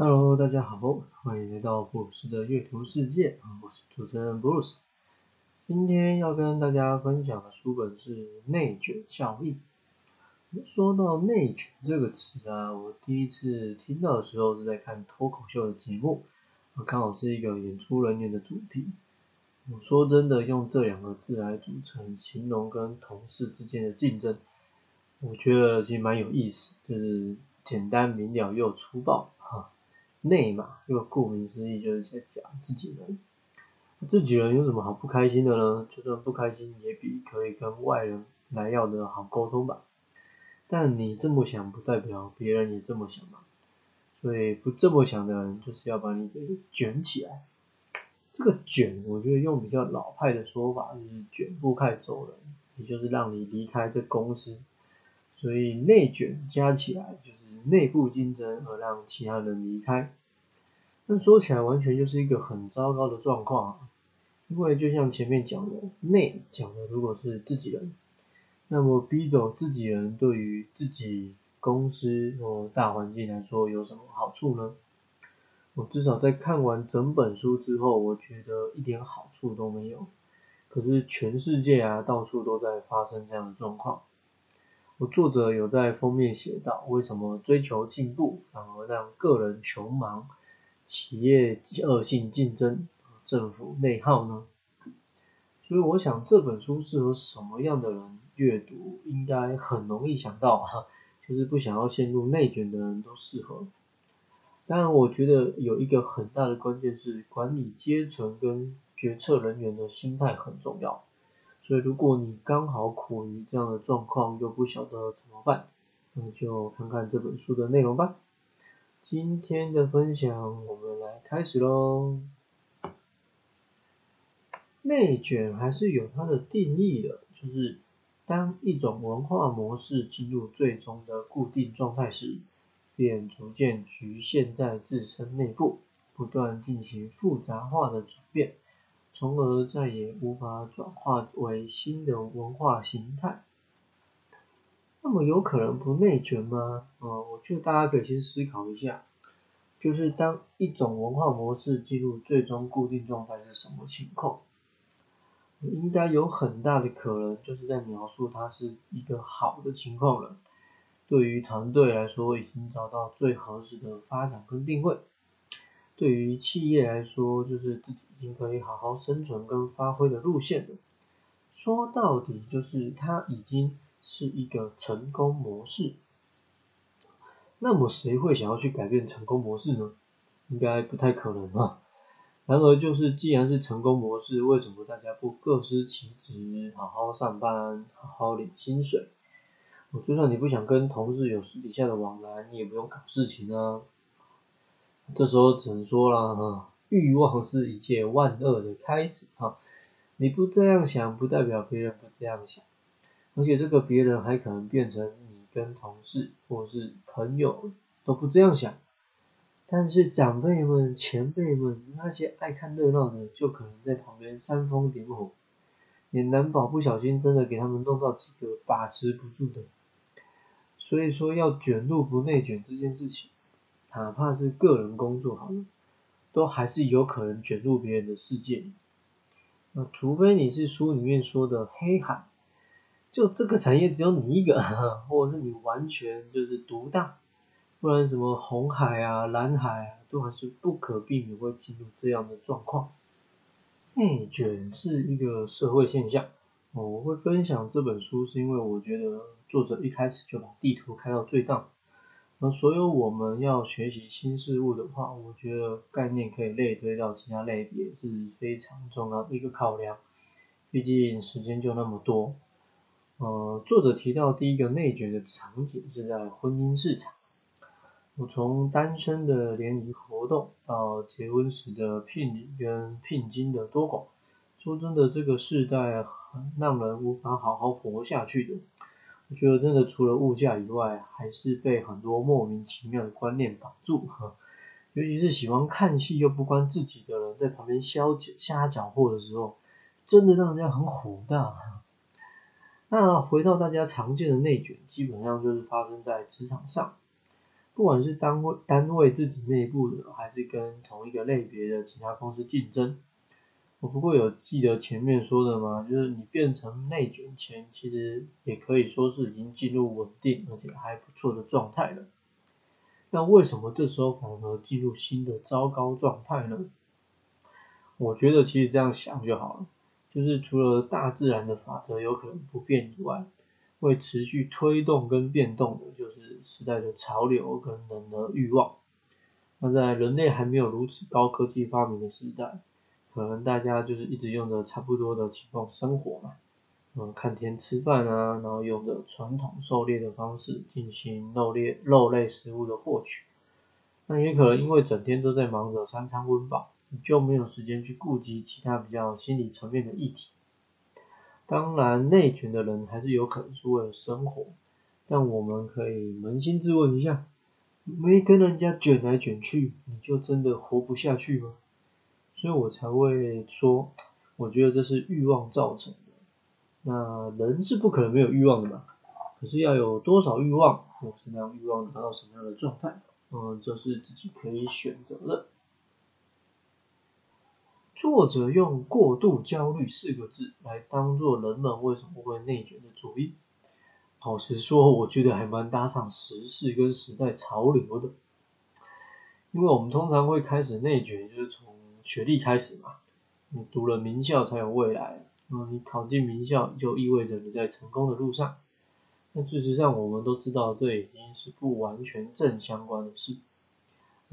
Hello，大家好，欢迎来到布鲁斯的阅读世界，我是主持人布鲁斯。今天要跟大家分享的书本是《内卷效应》。说到内卷这个词啊，我第一次听到的时候是在看脱口秀的节目，刚好是一个演出人员的主题。我说真的，用这两个字来组成形容跟同事之间的竞争，我觉得其实蛮有意思，就是简单明了又粗暴哈。内嘛，又顾名思义就是在讲自己人，自己人有什么好不开心的呢？就算不开心，也比可以跟外人来要的好沟通吧。但你这么想，不代表别人也这么想嘛。所以不这么想的人，就是要把你给卷起来。这个卷，我觉得用比较老派的说法，就是卷铺盖走人，也就是让你离开这公司。所以内卷加起来就是内部竞争而让其他人离开。那说起来完全就是一个很糟糕的状况，因为就像前面讲的，内讲的如果是自己人。那么逼走自己人，对于自己公司或大环境来说有什么好处呢？我至少在看完整本书之后，我觉得一点好处都没有。可是全世界啊，到处都在发生这样的状况。我作者有在封面写到，为什么追求进步反而让个人穷忙、企业恶性竞争、政府内耗呢？所以我想这本书适合什么样的人阅读，应该很容易想到哈，就是不想要陷入内卷的人都适合。当然，我觉得有一个很大的关键是管理阶层跟决策人员的心态很重要。所以如果你刚好苦于这样的状况，又不晓得怎么办，那就看看这本书的内容吧。今天的分享，我们来开始喽。内卷还是有它的定义的，就是当一种文化模式进入最终的固定状态时，便逐渐局限在自身内部，不断进行复杂化的转变，从而再也无法转化为新的文化形态。那么有可能不内卷吗？呃，我觉得大家可以先思考一下，就是当一种文化模式进入最终固定状态是什么情况？应该有很大的可能，就是在描述它是一个好的情况了。对于团队来说，已经找到最合适的发展跟定位；对于企业来说，就是自己已经可以好好生存跟发挥的路线了。说到底，就是它已经是一个成功模式。那么，谁会想要去改变成功模式呢？应该不太可能啊。然而，就是既然是成功模式，为什么大家不各司其职，好好上班，好好领薪水？就算你不想跟同事有私底下的往来，你也不用搞事情啊。这时候只能说了哈，欲望是一切万恶的开始哈。你不这样想，不代表别人不这样想，而且这个别人还可能变成你跟同事或是朋友都不这样想。但是长辈们、前辈们那些爱看热闹的，就可能在旁边煽风点火，也难保不小心真的给他们弄到几个把持不住的。所以说要卷入不内卷这件事情，哪怕是个人工作好了，都还是有可能卷入别人的世界。那除非你是书里面说的黑海，就这个产业只有你一个，或者是你完全就是独大。不然什么红海啊、蓝海啊，都还是不可避免会进入这样的状况。内卷是一个社会现象。我会分享这本书，是因为我觉得作者一开始就把地图开到最大。而所有我们要学习新事物的话，我觉得概念可以类推到其他类别是非常重要的一个考量。毕竟时间就那么多。呃，作者提到第一个内卷的场景是在婚姻市场。我从单身的联谊活动到结婚时的聘礼跟聘金的多寡，说真的，这个世代很让人无法好好活下去的。我觉得真的除了物价以外，还是被很多莫名其妙的观念绑住。尤其是喜欢看戏又不关自己的人在旁边瞎瞎搅和的时候，真的让人家很火大。那回到大家常见的内卷，基本上就是发生在职场上。不管是单位单位自己内部的，还是跟同一个类别的其他公司竞争。我不过有记得前面说的吗？就是你变成内卷前，其实也可以说是已经进入稳定而且还不错的状态了。那为什么这时候反而进入新的糟糕状态呢？我觉得其实这样想就好了，就是除了大自然的法则有可能不变以外，会持续推动跟变动的，就是时代的潮流跟人的欲望。那在人类还没有如此高科技发明的时代，可能大家就是一直用的差不多的情况生活嘛，嗯，看天吃饭啊，然后用的传统狩猎的方式进行肉猎肉类食物的获取。那也可能因为整天都在忙着三餐温饱，你就没有时间去顾及其他比较心理层面的议题。当然，内卷的人还是有可能是为了生活，但我们可以扪心自问一下，没跟人家卷来卷去，你就真的活不下去吗？所以我才会说，我觉得这是欲望造成的。那人是不可能没有欲望的嘛，可是要有多少欲望，或是让欲望达到什么样的状态，嗯，这是自己可以选择的。作者用“过度焦虑”四个字来当做人们为什么会内卷的主因。老实说，我觉得还蛮搭上时事跟时代潮流的。因为我们通常会开始内卷，就是从学历开始嘛。你读了名校才有未来，嗯，你考进名校就意味着你在成功的路上。但事实上，我们都知道这已经是不完全正相关的事。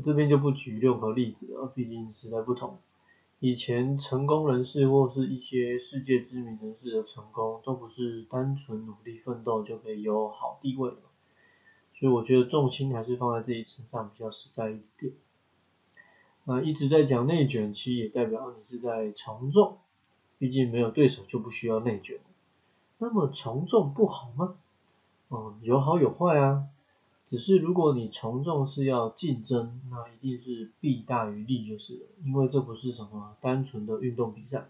这边就不举任何例子了，毕竟时代不同。以前成功人士或是一些世界知名人士的成功，都不是单纯努力奋斗就可以有好地位的，所以我觉得重心还是放在自己身上比较实在一点。那一直在讲内卷，其实也代表你是在从众，毕竟没有对手就不需要内卷。那么从众不好吗？嗯，有好有坏啊。只是如果你从众是要竞争，那一定是弊大于利就是了，因为这不是什么单纯的运动比赛，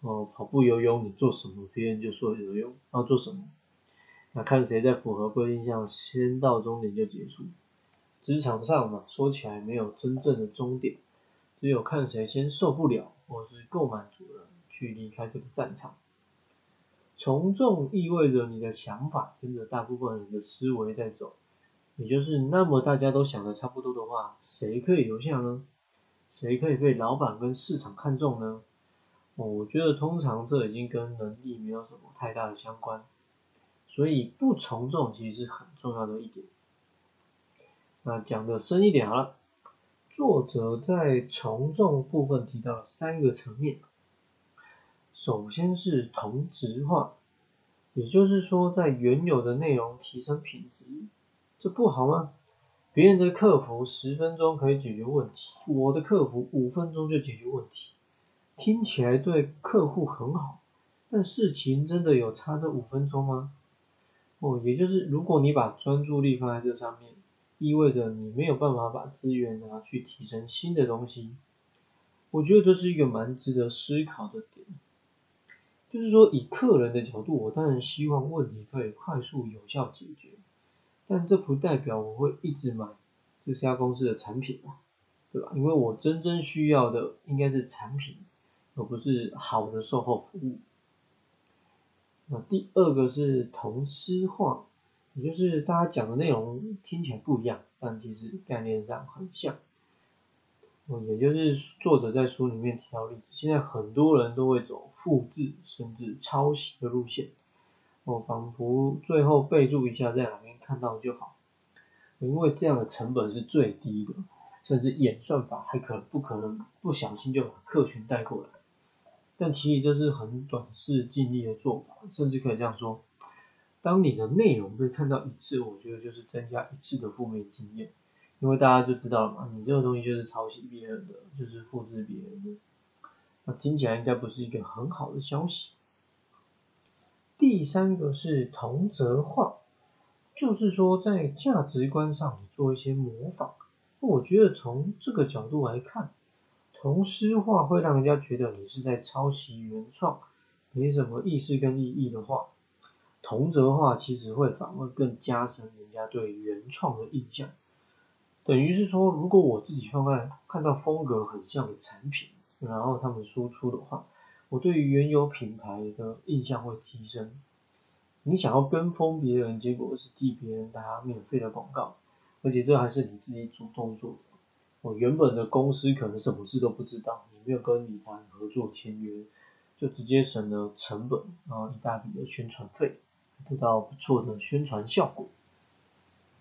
哦，跑步游泳你做什么，别人就说游泳要做什么，那看谁在符合规定下先到终点就结束。职场上嘛，说起来没有真正的终点，只有看谁先受不了或是够满足了去离开这个战场。从众意味着你的想法跟着大部分人的思维在走。也就是那么大家都想的差不多的话，谁可以留下呢？谁可以被老板跟市场看中呢？我觉得通常这已经跟能力没有什么太大的相关，所以不从众其实是很重要的一点。那讲的深一点好了，作者在从众部分提到三个层面，首先是同质化，也就是说在原有的内容提升品质。这不好吗？别人的客服十分钟可以解决问题，我的客服五分钟就解决问题，听起来对客户很好，但事情真的有差这五分钟吗？哦，也就是如果你把专注力放在这上面，意味着你没有办法把资源拿去提升新的东西。我觉得这是一个蛮值得思考的点，就是说以客人的角度，我当然希望问题可以快速有效解决。但这不代表我会一直买这家公司的产品啊，对吧？因为我真正需要的应该是产品，而不是好的售后服务。那第二个是同质化，也就是大家讲的内容听起来不一样，但其实概念上很像。也就是作者在书里面提到例子，现在很多人都会走复制甚至抄袭的路线。我，仿佛最后备注一下在哪边。看到就好，因为这样的成本是最低的，甚至演算法还可不可能不小心就把客群带过来。但其实这是很短视尽力的做法，甚至可以这样说：当你的内容被看到一次，我觉得就是增加一次的负面经验，因为大家就知道了嘛，你这个东西就是抄袭别人的，就是复制别人的，那听起来应该不是一个很好的消息。第三个是同质化。就是说，在价值观上做一些模仿，我觉得从这个角度来看，同质化会让人家觉得你是在抄袭原创，没什么意思跟意义的话，同质化其实会反而更加深人家对原创的印象。等于是说，如果我自己放在看到风格很像的产品，然后他们输出的话，我对于原有品牌的印象会提升。你想要跟风别人，结果是替别人打免费的广告，而且这还是你自己主动做的。我原本的公司可能什么事都不知道，你没有跟理谈合作签约，就直接省了成本，然后一大笔的宣传费，得到不错的宣传效果。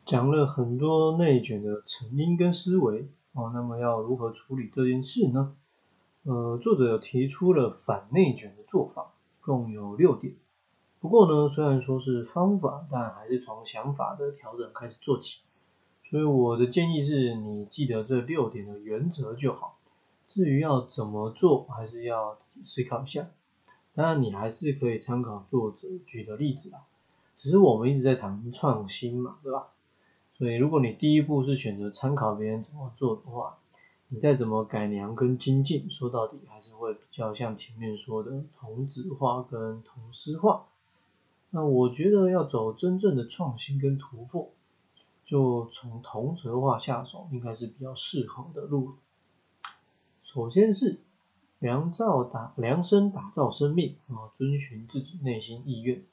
讲了很多内卷的成因跟思维哦，那么要如何处理这件事呢？呃，作者提出了反内卷的做法，共有六点。不过呢，虽然说是方法，但还是从想法的调整开始做起。所以我的建议是你记得这六点的原则就好。至于要怎么做，还是要自己思考一下。当然，你还是可以参考作者举的例子啦。只是我们一直在谈创新嘛，对吧？所以，如果你第一步是选择参考别人怎么做的话，你再怎么改良跟精进，说到底还是会比较像前面说的同质化跟同质化。那我觉得要走真正的创新跟突破，就从同质化下手，应该是比较适合的路。首先是量造打量身打造生命啊，遵循自己内心意愿。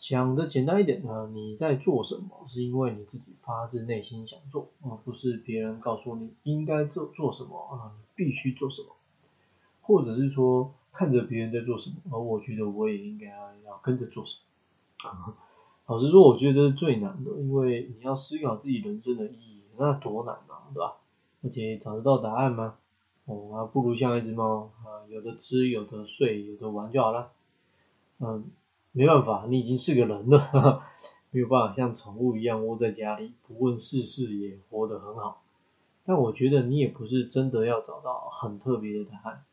讲的简单一点呢，你在做什么，是因为你自己发自内心想做，而不是别人告诉你应该做做什么啊，你必须做什么，或者是说看着别人在做什么，而我觉得我也应该要跟着做什么。老实说，我觉得这是最难的，因为你要思考自己人生的意义，那多难啊，对吧？而且找得到答案吗？哦，还不如像一只猫啊，有的吃，有的睡，有的玩就好了。嗯。没办法，你已经是个人了，没有办法像宠物一样窝在家里，不问世事也活得很好。但我觉得你也不是真的要找到很特别的答案，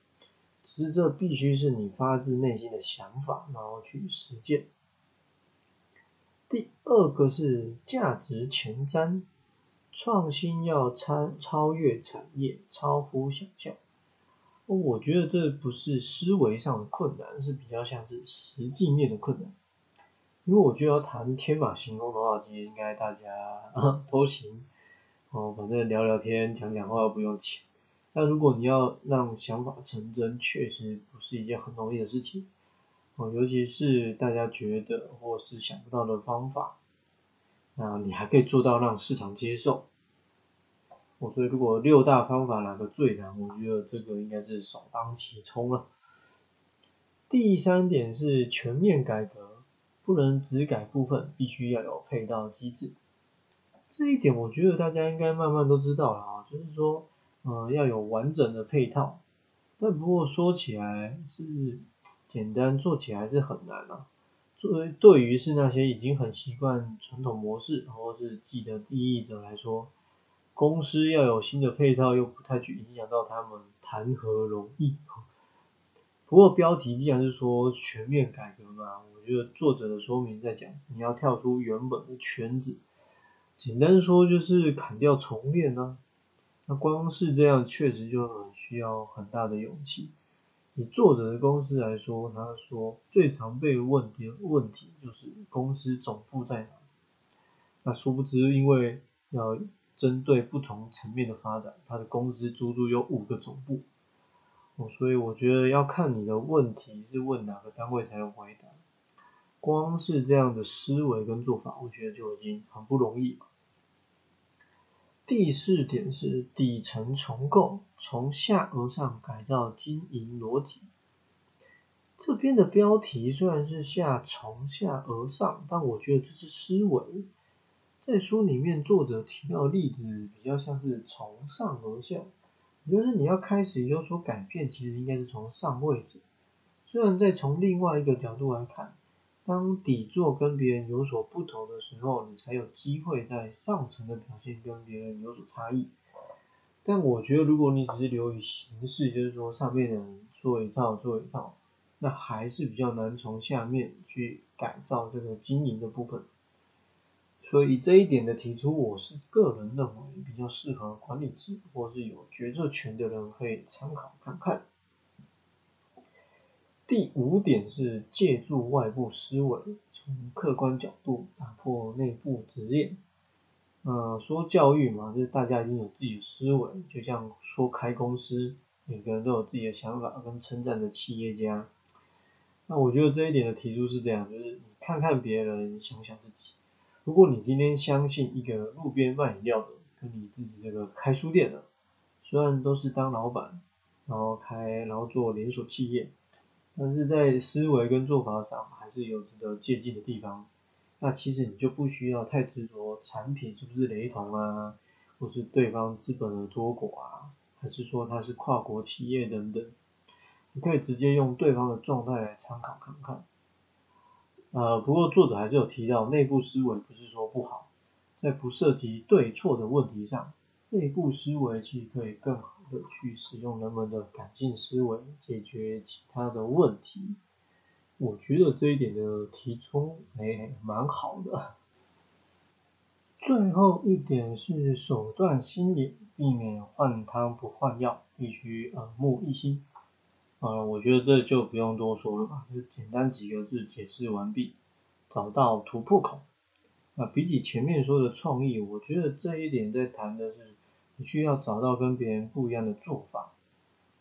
只是这必须是你发自内心的想法，然后去实践。第二个是价值前瞻，创新要超超越产业，超乎想象。我觉得这不是思维上的困难，是比较像是实际面的困难。因为我觉得要谈天马行空的话，其实应该大家都行哦，反正聊聊天、讲讲话不用钱。但如果你要让想法成真，确实不是一件很容易的事情哦，尤其是大家觉得或是想不到的方法，那你还可以做到让市场接受。我所以如果六大方法哪个最难，我觉得这个应该是首当其冲了。第三点是全面改革，不能只改部分，必须要有配套机制。这一点我觉得大家应该慢慢都知道了啊，就是说，呃，要有完整的配套。但不过说起来是简单，做起来是很难啊。作为对于是那些已经很习惯传统模式或是既得利益者来说。公司要有新的配套，又不太去影响到他们，谈何容易？不过标题既然是说全面改革嘛，我觉得作者的说明在讲，你要跳出原本的圈子，简单说就是砍掉重练呢。那光是这样，确实就很需要很大的勇气。以作者的公司来说，他说最常被问的问题就是公司总部在哪？那殊不知，因为要针对不同层面的发展，他的公司足足有五个总部，哦，所以我觉得要看你的问题是问哪个单位才能回答。光是这样的思维跟做法，我觉得就已经很不容易了。第四点是底层重构，从下而上改造经营逻辑。这边的标题虽然是下从下而上，但我觉得这是思维。在书里面，作者提到的例子比较像是从上而下，也就是你要开始有所改变，其实应该是从上位者。虽然在从另外一个角度来看，当底座跟别人有所不同的时候，你才有机会在上层的表现跟别人有所差异。但我觉得，如果你只是流于形式，就是说上面的人做一套做一套，那还是比较难从下面去改造这个经营的部分。所以这一点的提出，我是个人认为比较适合管理制或是有决策权的人可以参考看看。第五点是借助外部思维，从客观角度打破内部执念。嗯，说教育嘛，就是大家一定有自己的思维，就像说开公司，每个人都有自己的想法跟称赞的企业家。那我觉得这一点的提出是这样，就是你看看别人，想想自己。如果你今天相信一个路边卖饮料的，跟你自己这个开书店的，虽然都是当老板，然后开然后做连锁企业，但是在思维跟做法上还是有值得借鉴的地方。那其实你就不需要太执着产品是不是雷同啊，或是对方资本的多寡啊，还是说他是跨国企业等等，你可以直接用对方的状态来参考看看。呃，不过作者还是有提到内部思维不是说不好，在不涉及对错的问题上，内部思维其实可以更好的去使用人们的感性思维解决其他的问题。我觉得这一点的提出哎蛮好的。最后一点是手段心理，避免换汤不换药，必须耳目一新。呃，我觉得这就不用多说了吧，就简单几个字解释完毕，找到突破口。那比起前面说的创意，我觉得这一点在谈的是你需要找到跟别人不一样的做法。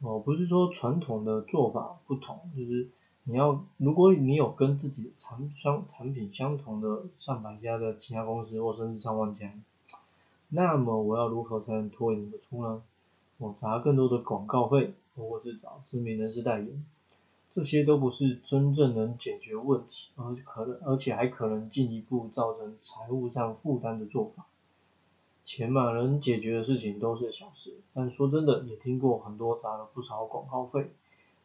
哦，不是说传统的做法不同，就是。你要，如果你有跟自己产相产品相同的上百家的其他公司，或甚至上万家，那么我要如何才能脱颖而出呢？我砸更多的广告费，或是找知名人士代言，这些都不是真正能解决问题，而可能而且还可能进一步造成财务上负担的做法。钱嘛，能解决的事情都是小事，但说真的，也听过很多砸了不少广告费。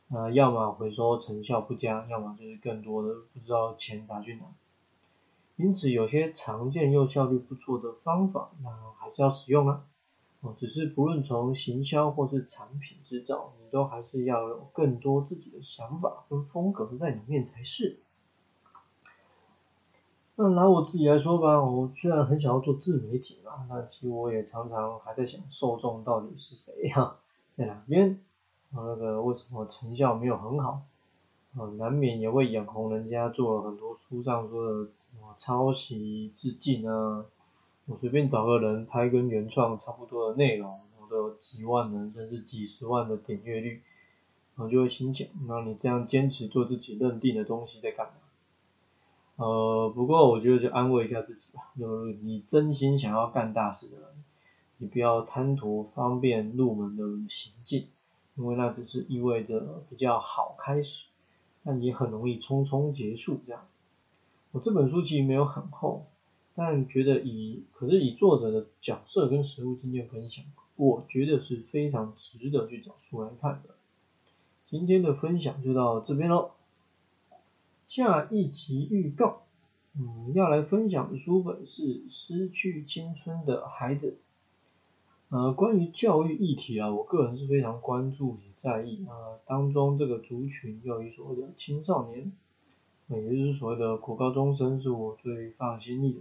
呃，要么回收成效不佳，要么就是更多的不知道钱砸去哪。因此，有些常见又效率不错的方法，那还是要使用啊。哦，只是不论从行销或是产品制造，你都还是要有更多自己的想法跟风格在里面才是。那拿我自己来说吧，我虽然很想要做自媒体嘛，但其实我也常常还在想受众到底是谁呀，在哪边？啊，那个为什么成效没有很好？啊，难免也会眼红人家做了很多书上说的什么抄袭致敬啊。我随便找个人拍跟原创差不多的内容，我都有几万人甚至几十万的点阅率，我就会心想，那你这样坚持做自己认定的东西在干嘛？呃，不过我觉得就安慰一下自己吧，就是你真心想要干大事的人，你不要贪图方便入门的行径。因为那只是意味着比较好开始，但也很容易匆匆结束这样。我这本书其实没有很厚，但觉得以可是以作者的角色跟实物经验分享，我觉得是非常值得去找书来看的。今天的分享就到这边喽。下一集预告，嗯，要来分享的书本是《失去青春的孩子》。呃，关于教育议题啊，我个人是非常关注也在意啊。当中这个族群又一所谓的青少年，也就是所谓的国高中生，是我最放心的。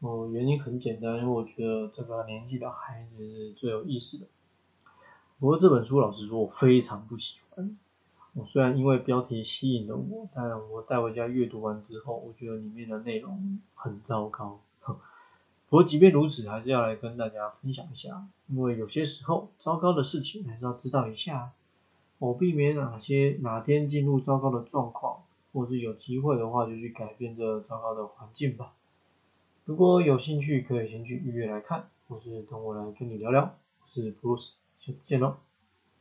哦，原因很简单，因为我觉得这个年纪的孩子是最有意思的。不过这本书老实说，我非常不喜欢。我虽然因为标题吸引了我，但我带回家阅读完之后，我觉得里面的内容很糟糕。不过即便如此，还是要来跟大家分享一下，因为有些时候糟糕的事情还是要知道一下，我避免哪些哪天进入糟糕的状况，或是有机会的话就去改变这糟糕的环境吧。如果有兴趣，可以先去预约来看，或是等我来跟你聊聊。我是 Bruce，下次见喽。